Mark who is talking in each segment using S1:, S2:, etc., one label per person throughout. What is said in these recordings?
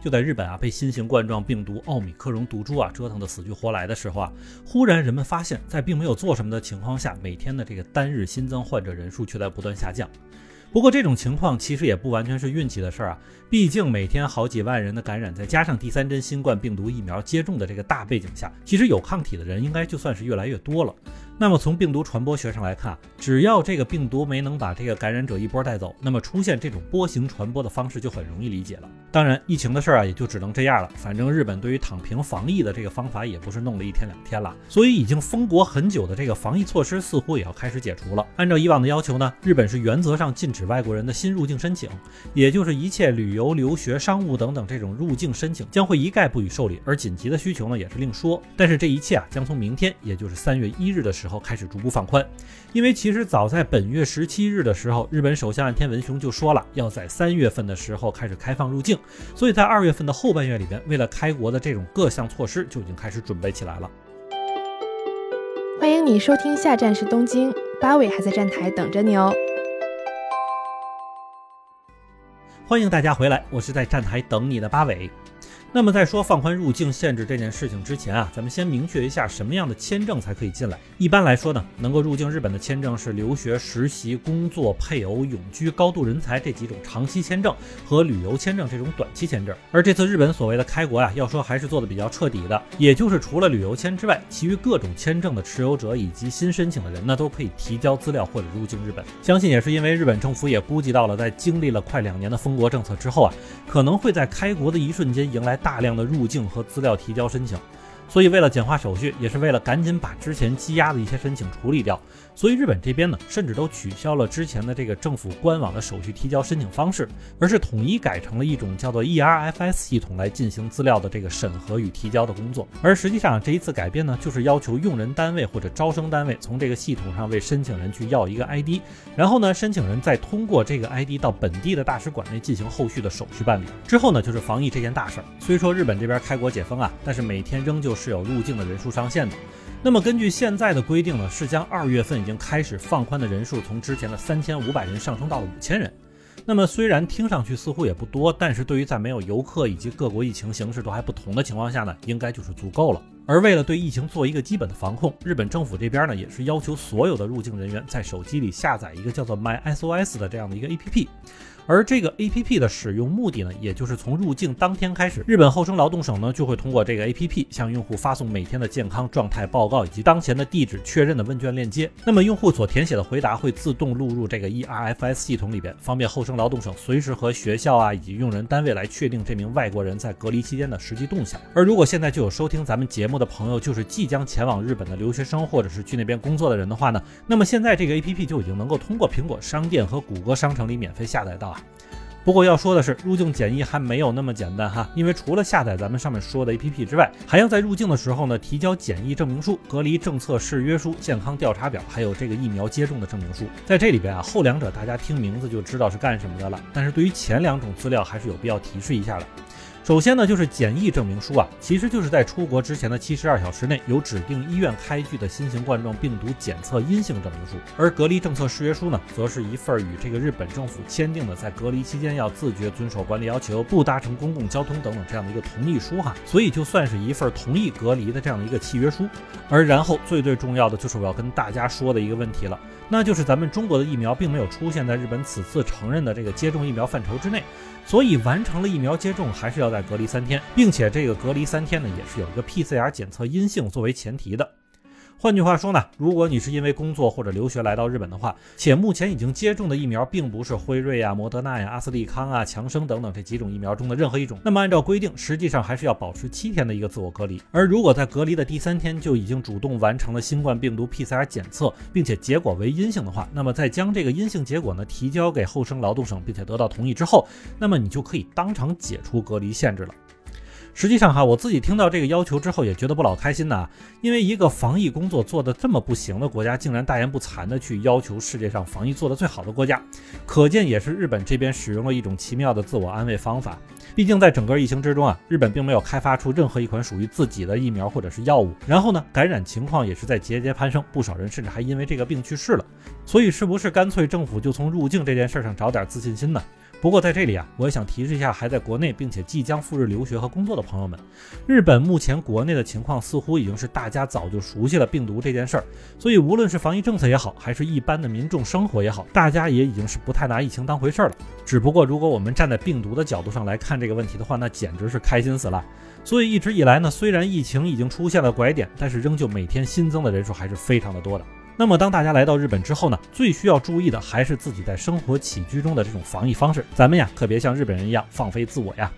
S1: 就在日本啊被新型冠状病毒奥米克戎毒株啊折腾得死去活来的时候啊，忽然人们发现，在并没有做什么的情况下，每天的这个单日新增患者人数却在不断下降。不过这种情况其实也不完全是运气的事儿啊，毕竟每天好几万人的感染，再加上第三针新冠病毒疫苗接种的这个大背景下，其实有抗体的人应该就算是越来越多了。那么从病毒传播学上来看，只要这个病毒没能把这个感染者一波带走，那么出现这种波形传播的方式就很容易理解了。当然，疫情的事儿啊，也就只能这样了。反正日本对于躺平防疫的这个方法也不是弄了一天两天了，所以已经封国很久的这个防疫措施似乎也要开始解除了。按照以往的要求呢，日本是原则上禁止外国人的新入境申请，也就是一切旅游、留学、商务等等这种入境申请将会一概不予受理，而紧急的需求呢也是另说。但是这一切啊，将从明天，也就是三月一日的时候开始逐步放。宽，因为其实早在本月十七日的时候，日本首相岸田文雄就说了，要在三月份的时候开始开放入境，所以在二月份的后半月里边，为了开国的这种各项措施就已经开始准备起来了。
S2: 欢迎你收听下站是东京，八尾还在站台等着你哦。
S1: 欢迎大家回来，我是在站台等你的八尾。那么在说放宽入境限制这件事情之前啊，咱们先明确一下什么样的签证才可以进来。一般来说呢，能够入境日本的签证是留学、实习、工作、配偶、永居、高度人才这几种长期签证和旅游签证这种短期签证。而这次日本所谓的开国呀，要说还是做的比较彻底的，也就是除了旅游签之外，其余各种签证的持有者以及新申请的人呢，都可以提交资料或者入境日本。相信也是因为日本政府也估计到了，在经历了快两年的封国政策之后啊，可能会在开国的一瞬间迎来。大量的入境和资料提交申请。所以，为了简化手续，也是为了赶紧把之前积压的一些申请处理掉，所以日本这边呢，甚至都取消了之前的这个政府官网的手续提交申请方式，而是统一改成了一种叫做 ERFS 系统来进行资料的这个审核与提交的工作。而实际上，这一次改变呢，就是要求用人单位或者招生单位从这个系统上为申请人去要一个 ID，然后呢，申请人再通过这个 ID 到本地的大使馆内进行后续的手续办理。之后呢，就是防疫这件大事儿。虽说日本这边开国解封啊，但是每天仍旧是有入境的人数上限的。那么根据现在的规定呢，是将二月份已经开始放宽的人数从之前的三千五百人上升到了五千人。那么虽然听上去似乎也不多，但是对于在没有游客以及各国疫情形势都还不同的情况下呢，应该就是足够了。而为了对疫情做一个基本的防控，日本政府这边呢，也是要求所有的入境人员在手机里下载一个叫做 MySOS 的这样的一个 APP。而这个 A P P 的使用目的呢，也就是从入境当天开始，日本厚生劳动省呢就会通过这个 A P P 向用户发送每天的健康状态报告以及当前的地址确认的问卷链接。那么用户所填写的回答会自动录入这个 E R F S 系统里边，方便厚生劳动省随时和学校啊以及用人单位来确定这名外国人在隔离期间的实际动向。而如果现在就有收听咱们节目的朋友，就是即将前往日本的留学生或者是去那边工作的人的话呢，那么现在这个 A P P 就已经能够通过苹果商店和谷歌商城里免费下载到啊。不过要说的是，入境检疫还没有那么简单哈，因为除了下载咱们上面说的 APP 之外，还要在入境的时候呢提交检疫证明书、隔离政策誓约书、健康调查表，还有这个疫苗接种的证明书。在这里边啊，后两者大家听名字就知道是干什么的了，但是对于前两种资料还是有必要提示一下的。首先呢，就是检疫证明书啊，其实就是在出国之前的七十二小时内，由指定医院开具的新型冠状病毒检测阴性证明书。而隔离政策誓约书呢，则是一份与这个日本政府签订的，在隔离期间要自觉遵守管理要求，不搭乘公共交通等等这样的一个同意书哈。所以就算是一份同意隔离的这样的一个契约书。而然后最最重要的就是我要跟大家说的一个问题了，那就是咱们中国的疫苗并没有出现在日本此次承认的这个接种疫苗范畴之内。所以完成了疫苗接种，还是要在隔离三天，并且这个隔离三天呢，也是有一个 PCR 检测阴性作为前提的。换句话说呢，如果你是因为工作或者留学来到日本的话，且目前已经接种的疫苗并不是辉瑞啊、摩德纳呀、阿斯利康啊、强生等等这几种疫苗中的任何一种，那么按照规定，实际上还是要保持七天的一个自我隔离。而如果在隔离的第三天就已经主动完成了新冠病毒 PCR 检测，并且结果为阴性的话，那么在将这个阴性结果呢提交给厚生劳动省，并且得到同意之后，那么你就可以当场解除隔离限制了。实际上哈，我自己听到这个要求之后也觉得不老开心呐，因为一个防疫工作做得这么不行的国家，竟然大言不惭的去要求世界上防疫做得最好的国家，可见也是日本这边使用了一种奇妙的自我安慰方法。毕竟在整个疫情之中啊，日本并没有开发出任何一款属于自己的疫苗或者是药物，然后呢，感染情况也是在节节攀升，不少人甚至还因为这个病去世了。所以是不是干脆政府就从入境这件事上找点自信心呢？不过在这里啊，我也想提示一下还在国内并且即将赴日留学和工作的朋友们，日本目前国内的情况似乎已经是大家早就熟悉了病毒这件事儿，所以无论是防疫政策也好，还是一般的民众生活也好，大家也已经是不太拿疫情当回事儿了。只不过如果我们站在病毒的角度上来看这个问题的话，那简直是开心死了。所以一直以来呢，虽然疫情已经出现了拐点，但是仍旧每天新增的人数还是非常的多的。那么，当大家来到日本之后呢，最需要注意的还是自己在生活起居中的这种防疫方式。咱们呀，可别像日本人一样放飞自我呀。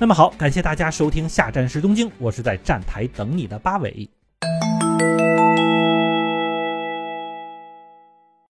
S1: 那么好，感谢大家收听下站时东京，我是在站台等你的八尾。